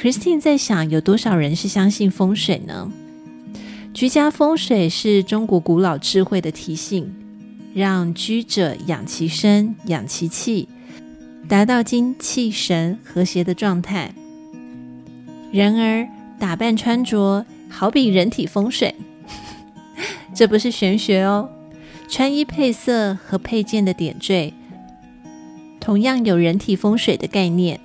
christine 在想有多少人是相信风水呢？居家风水是中国古老智慧的提醒让居者养其身养其气达到精气神和谐的状态。然而打扮穿着好比人体风水。这不是玄学哦。穿衣配色和配件的点缀同样有人体风水的概念。